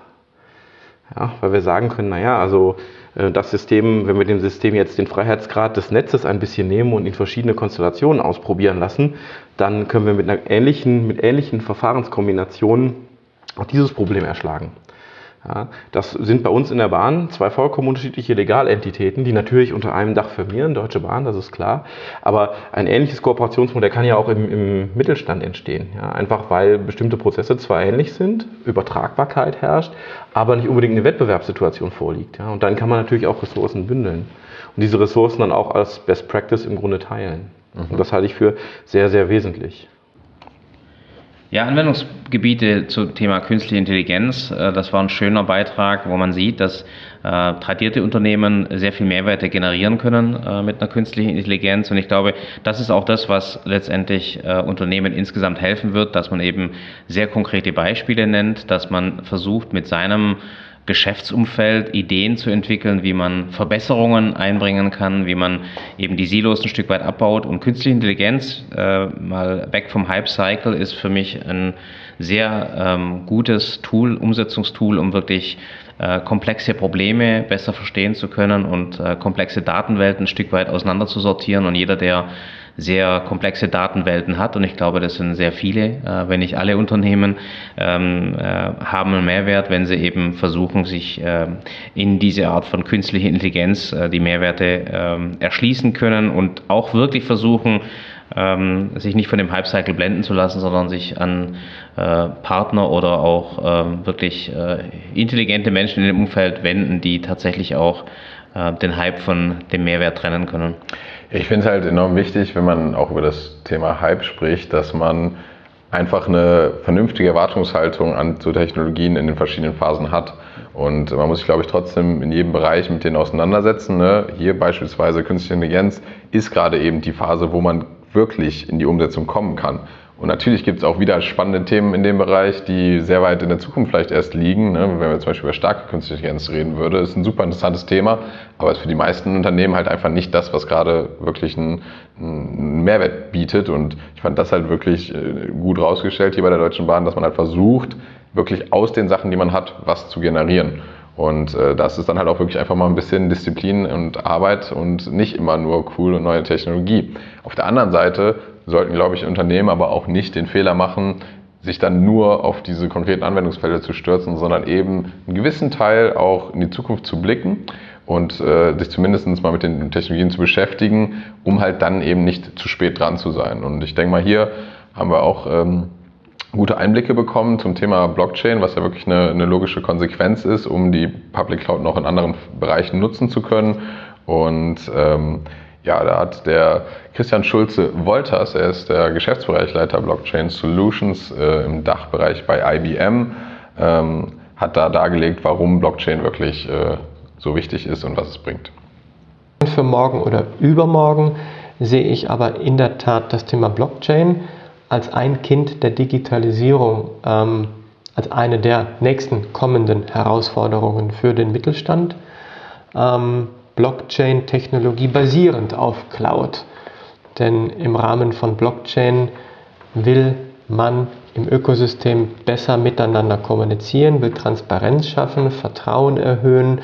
S6: Ja, weil wir sagen können, naja, also äh, das System, wenn wir dem System jetzt den Freiheitsgrad des Netzes ein bisschen nehmen und in verschiedene Konstellationen ausprobieren lassen, dann können wir mit, einer ähnlichen, mit ähnlichen Verfahrenskombinationen auch dieses Problem erschlagen. Ja, das sind bei uns in der Bahn zwei vollkommen unterschiedliche Legalentitäten, die natürlich unter einem Dach firmieren, Deutsche Bahn, das ist klar. Aber ein ähnliches Kooperationsmodell kann ja auch im, im Mittelstand entstehen. Ja, einfach weil bestimmte Prozesse zwar ähnlich sind, Übertragbarkeit herrscht, aber nicht unbedingt eine Wettbewerbssituation vorliegt. Ja, und dann kann man natürlich auch Ressourcen bündeln und diese Ressourcen dann auch als Best Practice im Grunde teilen. Mhm. Und das halte ich für sehr, sehr wesentlich.
S3: Ja, Anwendungsgebiete zum Thema künstliche Intelligenz, äh, das war ein schöner Beitrag, wo man sieht, dass äh, tradierte Unternehmen sehr viel Mehrwerte generieren können äh, mit einer künstlichen Intelligenz. Und ich glaube, das ist auch das, was letztendlich Unternehmen insgesamt helfen wird, dass man eben sehr konkrete Beispiele nennt, dass man versucht, mit seinem Geschäftsumfeld Ideen zu entwickeln, wie man Verbesserungen einbringen kann, wie man eben die Silos ein Stück weit abbaut. Und künstliche Intelligenz, äh, mal weg vom Hype-Cycle, ist für mich ein sehr ähm, gutes Tool, Umsetzungstool, um wirklich äh, komplexe Probleme besser verstehen zu können und äh, komplexe Datenwelten ein Stück weit auseinander zu sortieren. Und jeder, der sehr komplexe Datenwelten hat. Und ich glaube, das sind sehr viele, äh, wenn nicht alle Unternehmen, ähm, äh, haben einen Mehrwert, wenn sie eben versuchen, sich äh, in diese Art von künstlicher Intelligenz äh, die Mehrwerte ähm, erschließen können und auch wirklich versuchen, ähm, sich nicht von dem Hype-Cycle blenden zu lassen, sondern sich an äh, Partner oder auch ähm, wirklich äh, intelligente Menschen in dem Umfeld wenden, die tatsächlich auch äh, den Hype von dem Mehrwert trennen können.
S2: Ich finde es halt enorm wichtig, wenn man auch über das Thema Hype spricht, dass man einfach eine vernünftige Erwartungshaltung an zu Technologien in den verschiedenen Phasen hat. Und man muss sich, glaube ich, trotzdem in jedem Bereich mit denen auseinandersetzen. Ne? Hier beispielsweise Künstliche Intelligenz ist gerade eben die Phase, wo man wirklich in die Umsetzung kommen kann. Und natürlich gibt es auch wieder spannende Themen in dem Bereich, die sehr weit in der Zukunft vielleicht erst liegen. Ne? Wenn wir zum Beispiel über starke künstliche Intelligenz reden würde, ist ein super interessantes Thema, aber ist für die meisten Unternehmen halt einfach nicht das, was gerade wirklich einen, einen Mehrwert bietet. Und ich fand das halt wirklich äh, gut rausgestellt hier bei der Deutschen Bahn, dass man halt versucht, wirklich aus den Sachen, die man hat, was zu generieren. Und äh, das ist dann halt auch wirklich einfach mal ein bisschen Disziplin und Arbeit und nicht immer nur cool und neue Technologie. Auf der anderen Seite sollten, glaube ich, Unternehmen aber auch nicht den Fehler machen, sich dann nur auf diese konkreten Anwendungsfelder zu stürzen, sondern eben einen gewissen Teil auch in die Zukunft zu blicken und äh, sich zumindest mal mit den Technologien zu beschäftigen, um halt dann eben nicht zu spät dran zu sein. Und ich denke mal, hier haben wir auch ähm, gute Einblicke bekommen zum Thema Blockchain, was ja wirklich eine, eine logische Konsequenz ist, um die Public Cloud noch in anderen Bereichen nutzen zu können. Und ähm, ja, da hat der Christian Schulze Wolters, er ist der Geschäftsbereichleiter Blockchain Solutions äh, im Dachbereich bei IBM, ähm, hat da dargelegt, warum Blockchain wirklich äh, so wichtig ist und was es bringt.
S7: Für morgen oder übermorgen sehe ich aber in der Tat das Thema Blockchain als ein Kind der Digitalisierung, ähm, als eine der nächsten kommenden Herausforderungen für den Mittelstand. Ähm, Blockchain-Technologie basierend auf Cloud. Denn im Rahmen von Blockchain will man im Ökosystem besser miteinander kommunizieren, will Transparenz schaffen, Vertrauen erhöhen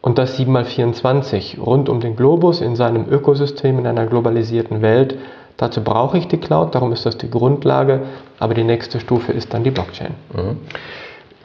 S7: und das 7x24 rund um den Globus in seinem Ökosystem in einer globalisierten Welt. Dazu brauche ich die Cloud, darum ist das die Grundlage, aber die nächste Stufe ist dann die Blockchain.
S2: Mhm.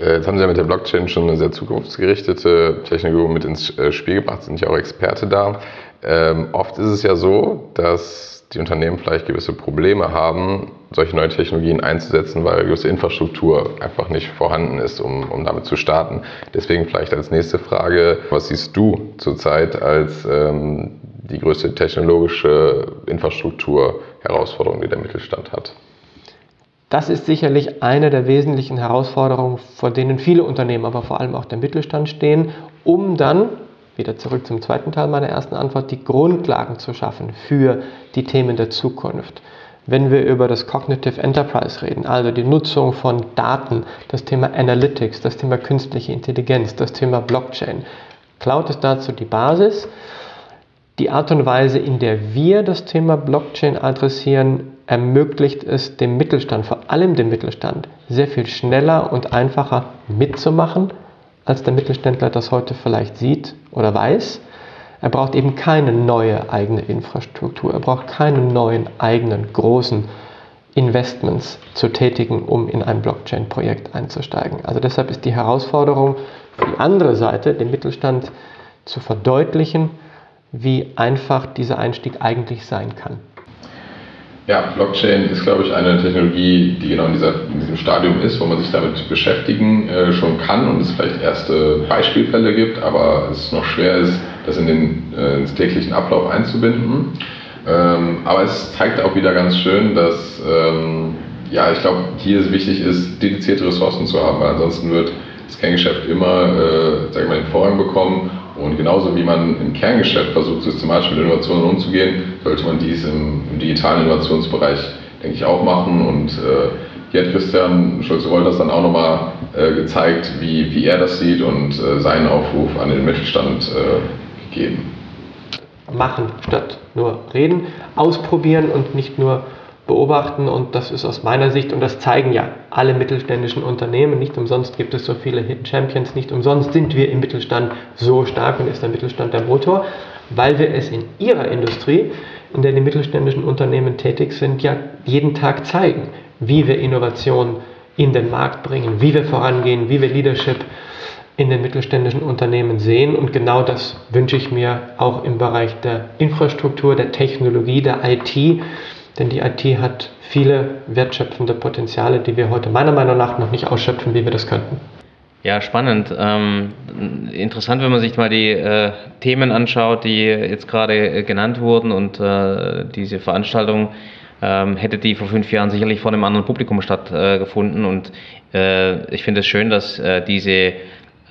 S2: Äh, jetzt haben Sie ja mit der Blockchain schon eine sehr zukunftsgerichtete Technologie mit ins äh, Spiel gebracht, sind ja auch Experte da. Ähm, oft ist es ja so, dass die Unternehmen vielleicht gewisse Probleme haben, solche neuen Technologien einzusetzen, weil gewisse Infrastruktur einfach nicht vorhanden ist, um, um damit zu starten. Deswegen vielleicht als nächste Frage, was siehst du zurzeit als ähm, die größte technologische Infrastruktur-Herausforderung, die der Mittelstand hat?
S7: Das ist sicherlich eine der wesentlichen Herausforderungen, vor denen viele Unternehmen, aber vor allem auch der Mittelstand stehen, um dann, wieder zurück zum zweiten Teil meiner ersten Antwort, die Grundlagen zu schaffen für die Themen der Zukunft. Wenn wir über das Cognitive Enterprise reden, also die Nutzung von Daten, das Thema Analytics, das Thema künstliche Intelligenz, das Thema Blockchain, Cloud ist dazu die Basis. Die Art und Weise, in der wir das Thema Blockchain adressieren, ermöglicht es dem Mittelstand, vor allem dem Mittelstand, sehr viel schneller und einfacher mitzumachen, als der Mittelständler das heute vielleicht sieht oder weiß. Er braucht eben keine neue eigene Infrastruktur, er braucht keine neuen eigenen großen Investments zu tätigen, um in ein Blockchain-Projekt einzusteigen. Also deshalb ist die Herausforderung für die andere Seite, dem Mittelstand zu verdeutlichen, wie einfach dieser Einstieg eigentlich sein kann.
S2: Ja, Blockchain ist, glaube ich, eine Technologie, die genau in, dieser, in diesem Stadium ist, wo man sich damit beschäftigen äh, schon kann und es vielleicht erste Beispielfälle gibt, aber es noch schwer ist, das in den äh, ins täglichen Ablauf einzubinden. Ähm, aber es zeigt auch wieder ganz schön, dass ähm, ja, ich glaube, hier wichtig ist, dedizierte Ressourcen zu haben, weil ansonsten wird das Kerngeschäft immer äh, sag ich mal, den Vorrang bekommen und genauso wie man im Kerngeschäft versucht, systematisch mit Innovationen umzugehen, sollte man dies im, im digitalen Innovationsbereich, denke ich, auch machen. Und äh, hier hat Christian Schulze-Wolters dann auch nochmal äh, gezeigt, wie, wie er das sieht und äh, seinen Aufruf an den Mittelstand äh, gegeben.
S7: Machen statt nur reden, ausprobieren und nicht nur beobachten und das ist aus meiner Sicht, und das zeigen ja alle mittelständischen Unternehmen, nicht umsonst gibt es so viele Hidden Champions, nicht umsonst sind wir im Mittelstand so stark und ist der Mittelstand der Motor, weil wir es in ihrer Industrie, in der die mittelständischen Unternehmen tätig sind, ja jeden Tag zeigen, wie wir Innovation in den Markt bringen, wie wir vorangehen, wie wir Leadership in den mittelständischen Unternehmen sehen. Und genau das wünsche ich mir auch im Bereich der Infrastruktur, der Technologie, der IT, denn die IT hat viele wertschöpfende Potenziale, die wir heute meiner Meinung nach noch nicht ausschöpfen, wie wir das könnten.
S3: Ja, spannend. Ähm, interessant, wenn man sich mal die äh, Themen anschaut, die jetzt gerade äh, genannt wurden und äh, diese Veranstaltung ähm, hätte die vor fünf Jahren sicherlich vor einem anderen Publikum stattgefunden. und äh, ich finde es schön, dass äh, diese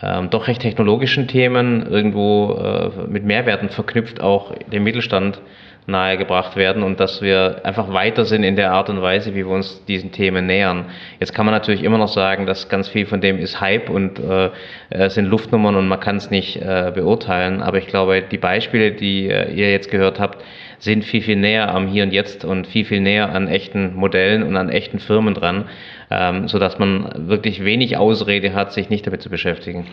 S3: ähm, doch recht technologischen Themen irgendwo äh, mit Mehrwerten verknüpft auch dem Mittelstand nahegebracht werden und dass wir einfach weiter sind in der Art und Weise, wie wir uns diesen Themen nähern. Jetzt kann man natürlich immer noch sagen, dass ganz viel von dem ist Hype und äh, sind Luftnummern und man kann es nicht äh, beurteilen. Aber ich glaube, die Beispiele, die äh, ihr jetzt gehört habt, sind viel, viel näher am Hier und Jetzt und viel, viel näher an echten Modellen und an echten Firmen dran, ähm, sodass man wirklich wenig Ausrede hat, sich nicht damit zu beschäftigen.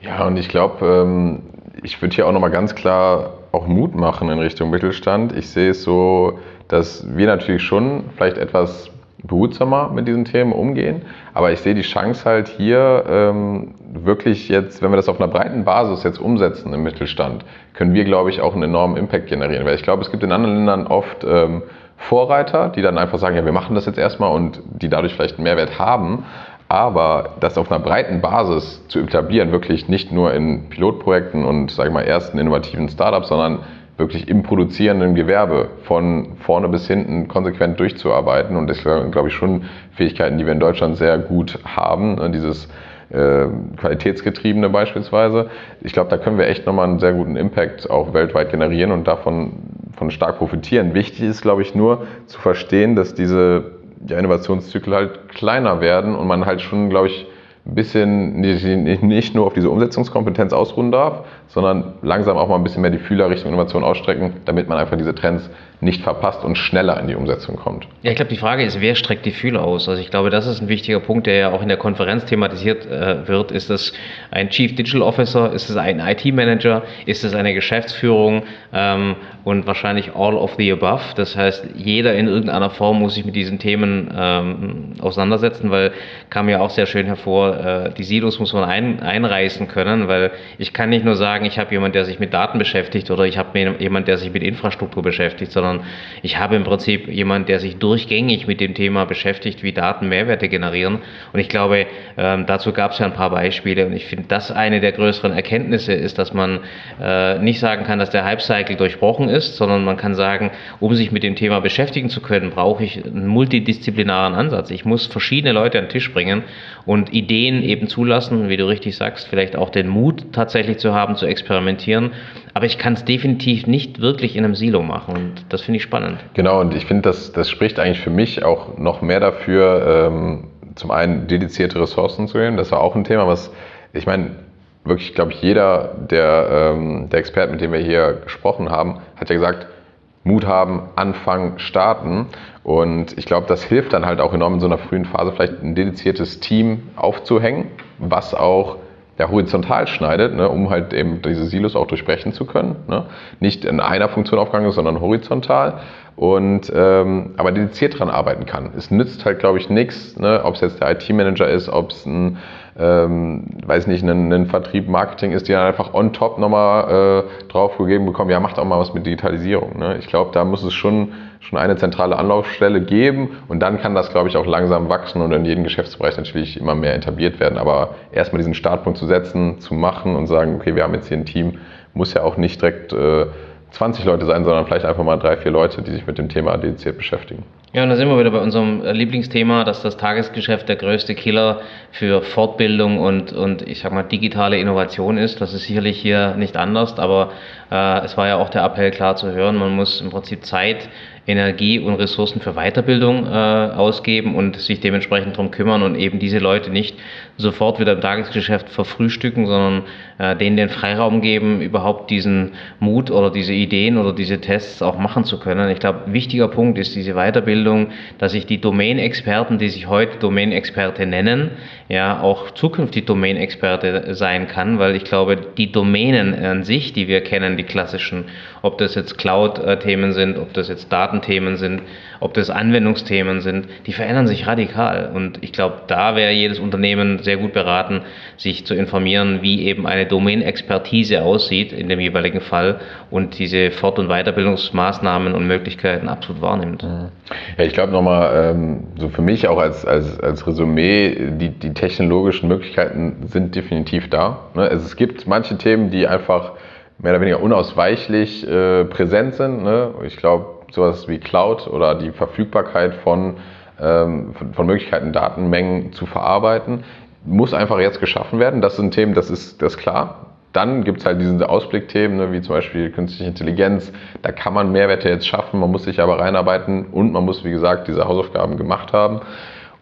S2: Ja, und ich glaube, ähm, ich würde hier auch nochmal ganz klar auch Mut machen in Richtung Mittelstand. Ich sehe es so, dass wir natürlich schon vielleicht etwas behutsamer mit diesen Themen umgehen. Aber ich sehe die Chance halt hier ähm, wirklich jetzt, wenn wir das auf einer breiten Basis jetzt umsetzen im Mittelstand, können wir, glaube ich, auch einen enormen Impact generieren. Weil ich glaube, es gibt in anderen Ländern oft ähm, Vorreiter, die dann einfach sagen, ja, wir machen das jetzt erstmal und die dadurch vielleicht einen Mehrwert haben. Aber das auf einer breiten Basis zu etablieren, wirklich nicht nur in Pilotprojekten und, sage ich mal, ersten innovativen Startups, sondern wirklich im produzierenden Gewerbe von vorne bis hinten konsequent durchzuarbeiten. Und das sind, glaube ich, schon Fähigkeiten, die wir in Deutschland sehr gut haben. Ne, dieses äh, Qualitätsgetriebene beispielsweise. Ich glaube, da können wir echt nochmal einen sehr guten Impact auch weltweit generieren und davon von stark profitieren. Wichtig ist, glaube ich, nur zu verstehen, dass diese ja, Innovationszyklen halt kleiner werden und man halt schon, glaube ich, ein bisschen nicht nur auf diese Umsetzungskompetenz ausruhen darf, sondern langsam auch mal ein bisschen mehr die Fühler Richtung Innovation ausstrecken, damit man einfach diese Trends nicht verpasst und schneller in die Umsetzung kommt.
S3: Ja, ich glaube, die Frage ist, wer streckt die Fühler aus? Also ich glaube, das ist ein wichtiger Punkt, der ja auch in der Konferenz thematisiert äh, wird. Ist das ein Chief Digital Officer? Ist es ein IT-Manager? Ist es eine Geschäftsführung? Ähm, und wahrscheinlich all of the above. Das heißt, jeder in irgendeiner Form muss sich mit diesen Themen ähm, auseinandersetzen, weil kam ja auch sehr schön hervor, äh, die Silos muss man ein, einreißen können, weil ich kann nicht nur sagen, ich habe jemand, der sich mit Daten beschäftigt oder ich habe jemand, der sich mit Infrastruktur beschäftigt, sondern ich habe im Prinzip jemand, der sich durchgängig mit dem Thema beschäftigt, wie Daten Mehrwerte generieren. Und ich glaube, ähm, dazu gab es ja ein paar Beispiele und ich finde, das eine der größeren Erkenntnisse ist, dass man äh, nicht sagen kann, dass der Hype-Cycle durchbrochen ist, sondern man kann sagen, um sich mit dem Thema beschäftigen zu können, brauche ich einen multidisziplinaren Ansatz. Ich muss verschiedene Leute an den Tisch bringen und Ideen eben zulassen, wie du richtig sagst, vielleicht auch den Mut tatsächlich zu haben, zu experimentieren. Aber ich kann es definitiv nicht wirklich in einem Silo machen und das finde ich spannend.
S2: Genau, und ich finde, das, das spricht eigentlich für mich auch noch mehr dafür, ähm, zum einen dedizierte Ressourcen zu nehmen. Das war auch ein Thema, was, ich meine, wirklich, glaube ich, jeder der, ähm, der Experten, mit dem wir hier gesprochen haben, hat ja gesagt, Mut haben, anfangen, starten. Und ich glaube, das hilft dann halt auch enorm in so einer frühen Phase vielleicht ein dediziertes Team aufzuhängen, was auch ja, horizontal schneidet, ne, um halt eben diese Silos auch durchbrechen zu können. Ne? Nicht in einer Funktion aufgegangen ist, sondern horizontal. Und ähm, aber dediziert daran arbeiten kann. Es nützt halt, glaube ich, nichts, ne, ob es jetzt der IT-Manager ist, ob es ein ähm, weiß nicht, ein, ein, Vertrieb, Marketing ist, die dann einfach on top nochmal äh, draufgegeben bekommen, ja, macht auch mal was mit Digitalisierung. Ne? Ich glaube, da muss es schon, schon eine zentrale Anlaufstelle geben und dann kann das, glaube ich, auch langsam wachsen und in jedem Geschäftsbereich natürlich immer mehr etabliert werden. Aber erstmal diesen Startpunkt zu setzen, zu machen und sagen, okay, wir haben jetzt hier ein Team, muss ja auch nicht direkt äh, 20 Leute sein, sondern vielleicht einfach mal drei, vier Leute, die sich mit dem Thema dediziert beschäftigen.
S3: Ja, und da sind wir wieder bei unserem äh, Lieblingsthema, dass das Tagesgeschäft der größte Killer für Fortbildung und, und ich sag mal digitale Innovation ist. Das ist sicherlich hier nicht anders, aber äh, es war ja auch der Appell klar zu hören, man muss im Prinzip Zeit Energie und Ressourcen für Weiterbildung äh, ausgeben und sich dementsprechend darum kümmern und eben diese Leute nicht sofort wieder im Tagesgeschäft verfrühstücken, sondern äh, denen den Freiraum geben, überhaupt diesen Mut oder diese Ideen oder diese Tests auch machen zu können. Ich glaube, wichtiger Punkt ist diese Weiterbildung, dass sich die Domain-Experten, die sich heute Domain-Experte nennen, ja auch zukünftig Domain-Experte sein kann, weil ich glaube, die Domänen an sich, die wir kennen, die klassischen, ob das jetzt Cloud-Themen sind, ob das jetzt Datenthemen sind, ob das Anwendungsthemen sind, die verändern sich radikal. Und ich glaube, da wäre jedes Unternehmen sehr gut beraten, sich zu informieren, wie eben eine Domain-Expertise aussieht in dem jeweiligen Fall und diese Fort- und Weiterbildungsmaßnahmen und Möglichkeiten absolut wahrnimmt.
S2: Ja, ich glaube nochmal, ähm, so für mich auch als, als, als Resümee, die, die technologischen Möglichkeiten sind definitiv da. Ne? Also es gibt manche Themen, die einfach mehr oder weniger unausweichlich äh, präsent sind. Ne? Ich glaube, sowas wie Cloud oder die Verfügbarkeit von, ähm, von, von, Möglichkeiten, Datenmengen zu verarbeiten, muss einfach jetzt geschaffen werden. Das sind Themen, das ist, das ist klar. Dann gibt es halt diese Ausblickthemen, ne, wie zum Beispiel künstliche Intelligenz. Da kann man Mehrwerte jetzt schaffen, man muss sich aber reinarbeiten und man muss, wie gesagt, diese Hausaufgaben gemacht haben.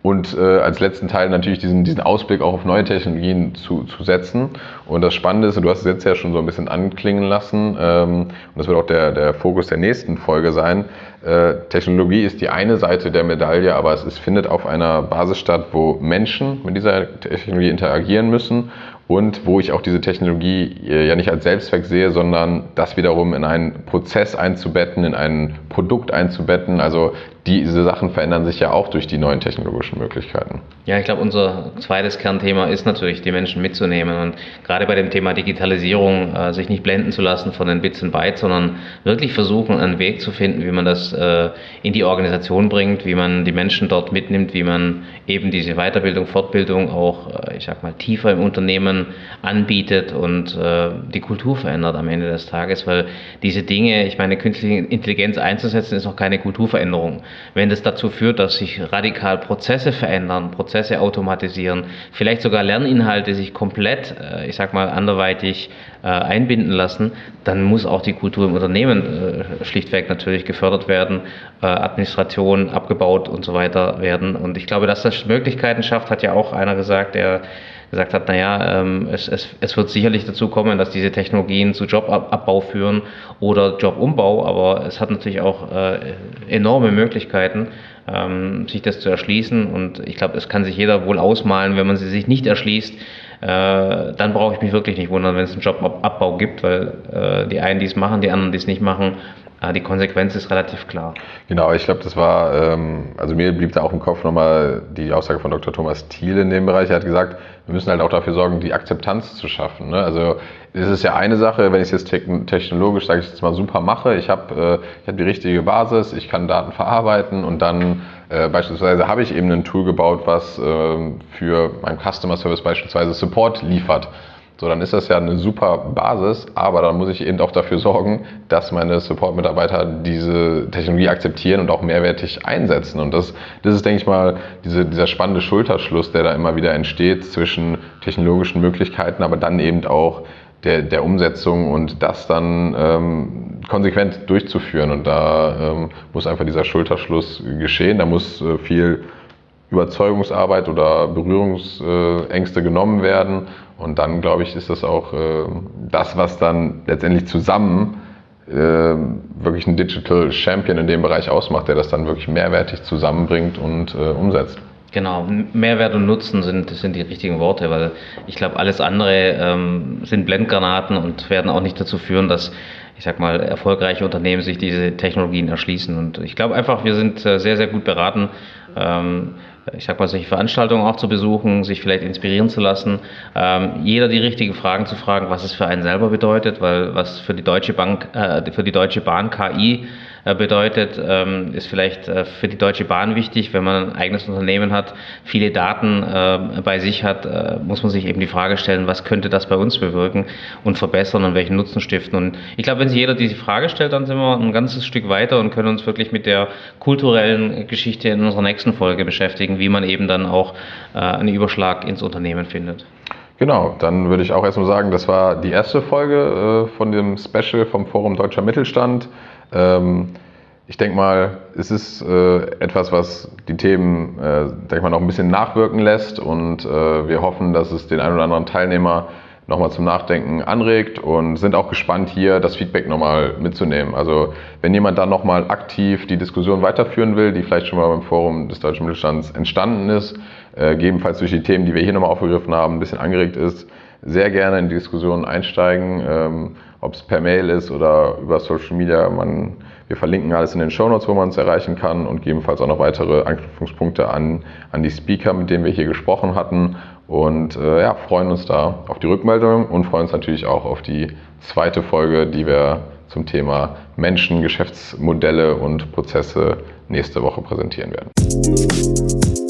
S2: Und äh, als letzten Teil natürlich diesen, diesen Ausblick auch auf neue Technologien zu, zu setzen. Und das Spannende ist, und du hast es jetzt ja schon so ein bisschen anklingen lassen, ähm, und das wird auch der, der Fokus der nächsten Folge sein, äh, Technologie ist die eine Seite der Medaille, aber es ist, findet auf einer Basis statt, wo Menschen mit dieser Technologie interagieren müssen und wo ich auch diese Technologie äh, ja nicht als Selbstzweck sehe, sondern das wiederum in einen Prozess einzubetten, in ein Produkt einzubetten. Also diese Sachen verändern sich ja auch durch die neuen technologischen Möglichkeiten.
S3: Ja, ich glaube, unser zweites Kernthema ist natürlich, die Menschen mitzunehmen und gerade bei dem Thema Digitalisierung äh, sich nicht blenden zu lassen von den Bits und Bytes, sondern wirklich versuchen, einen Weg zu finden, wie man das äh, in die Organisation bringt, wie man die Menschen dort mitnimmt, wie man eben diese Weiterbildung, Fortbildung auch, äh, ich sag mal, tiefer im Unternehmen anbietet und äh, die Kultur verändert am Ende des Tages, weil diese Dinge, ich meine, künstliche Intelligenz einzusetzen, ist noch keine Kulturveränderung. Wenn das dazu führt, dass sich radikal Prozesse verändern, Prozesse automatisieren, vielleicht sogar Lerninhalte sich komplett, äh, ich sag mal, anderweitig äh, einbinden lassen, dann muss auch die Kultur im Unternehmen äh, schlichtweg natürlich gefördert werden, Administration abgebaut und so weiter werden. Und ich glaube, dass das Möglichkeiten schafft, hat ja auch einer gesagt, der gesagt hat, naja, ähm, es, es, es wird sicherlich dazu kommen, dass diese Technologien zu Jobabbau führen oder Jobumbau, aber es hat natürlich auch äh, enorme Möglichkeiten, ähm, sich das zu erschließen. Und ich glaube, es kann sich jeder wohl ausmalen, wenn man sie sich nicht erschließt, äh, dann brauche ich mich wirklich nicht wundern, wenn es einen Jobabbau gibt, weil äh, die einen, die es machen, die anderen, die es nicht machen, die Konsequenz ist relativ klar.
S2: Genau, ich glaube, das war, ähm, also mir blieb da auch im Kopf nochmal die Aussage von Dr. Thomas Thiel in dem Bereich. Er hat gesagt, wir müssen halt auch dafür sorgen, die Akzeptanz zu schaffen. Ne? Also es ist ja eine Sache, wenn ich es jetzt technologisch, sage ich jetzt mal, super mache. Ich habe äh, hab die richtige Basis, ich kann Daten verarbeiten und dann äh, beispielsweise habe ich eben ein Tool gebaut, was äh, für meinen Customer Service beispielsweise Support liefert. So, dann ist das ja eine super Basis, aber dann muss ich eben auch dafür sorgen, dass meine Support-Mitarbeiter diese Technologie akzeptieren und auch mehrwertig einsetzen. Und das, das ist, denke ich mal, diese, dieser spannende Schulterschluss, der da immer wieder entsteht zwischen technologischen Möglichkeiten, aber dann eben auch der, der Umsetzung und das dann ähm, konsequent durchzuführen. Und da ähm, muss einfach dieser Schulterschluss geschehen. Da muss äh, viel Überzeugungsarbeit oder Berührungsängste genommen werden. Und dann, glaube ich, ist das auch äh, das, was dann letztendlich zusammen äh, wirklich einen Digital Champion in dem Bereich ausmacht, der das dann wirklich mehrwertig zusammenbringt und äh, umsetzt.
S3: Genau, Mehrwert und Nutzen sind, sind die richtigen Worte, weil ich glaube, alles andere ähm, sind Blendgranaten und werden auch nicht dazu führen, dass ich sag mal, erfolgreiche Unternehmen sich diese Technologien erschließen. Und ich glaube einfach, wir sind äh, sehr, sehr gut beraten, ähm, ich sag mal, solche Veranstaltungen auch zu besuchen, sich vielleicht inspirieren zu lassen, ähm, jeder die richtigen Fragen zu fragen, was es für einen selber bedeutet, weil was für die Deutsche Bank, äh, für die Deutsche Bahn KI bedeutet, ähm, ist vielleicht äh, für die Deutsche Bahn wichtig, wenn man ein eigenes Unternehmen hat, viele Daten äh, bei sich hat, muss man sich eben die Frage stellen, was könnte das bei uns bewirken und verbessern und welchen Nutzen stiften. Und ich glaube, wenn sich jeder diese Frage stellt, dann sind wir ein ganzes Stück weiter und können uns wirklich mit der kulturellen Geschichte in unserer nächsten Folge beschäftigen, wie man eben dann auch einen Überschlag ins Unternehmen findet.
S2: Genau, dann würde ich auch erstmal sagen, das war die erste Folge äh, von dem Special vom Forum Deutscher Mittelstand. Ähm, ich denke mal, es ist äh, etwas, was die Themen, äh, denke mal, noch ein bisschen nachwirken lässt und äh, wir hoffen, dass es den einen oder anderen Teilnehmer nochmal zum Nachdenken anregt und sind auch gespannt, hier das Feedback nochmal mitzunehmen. Also wenn jemand da nochmal aktiv die Diskussion weiterführen will, die vielleicht schon mal beim Forum des Deutschen Mittelstands entstanden ist, äh, gegebenenfalls durch die Themen, die wir hier nochmal aufgegriffen haben, ein bisschen angeregt ist, sehr gerne in die Diskussion einsteigen. Ähm, ob es per Mail ist oder über Social Media. Man, wir verlinken alles in den Show Notes, wo man es erreichen kann und gegebenenfalls auch noch weitere Anknüpfungspunkte an, an die Speaker, mit denen wir hier gesprochen hatten. Und äh, ja, freuen uns da auf die Rückmeldung und freuen uns natürlich auch auf die zweite Folge, die wir zum Thema Menschen, Geschäftsmodelle und Prozesse nächste Woche präsentieren werden.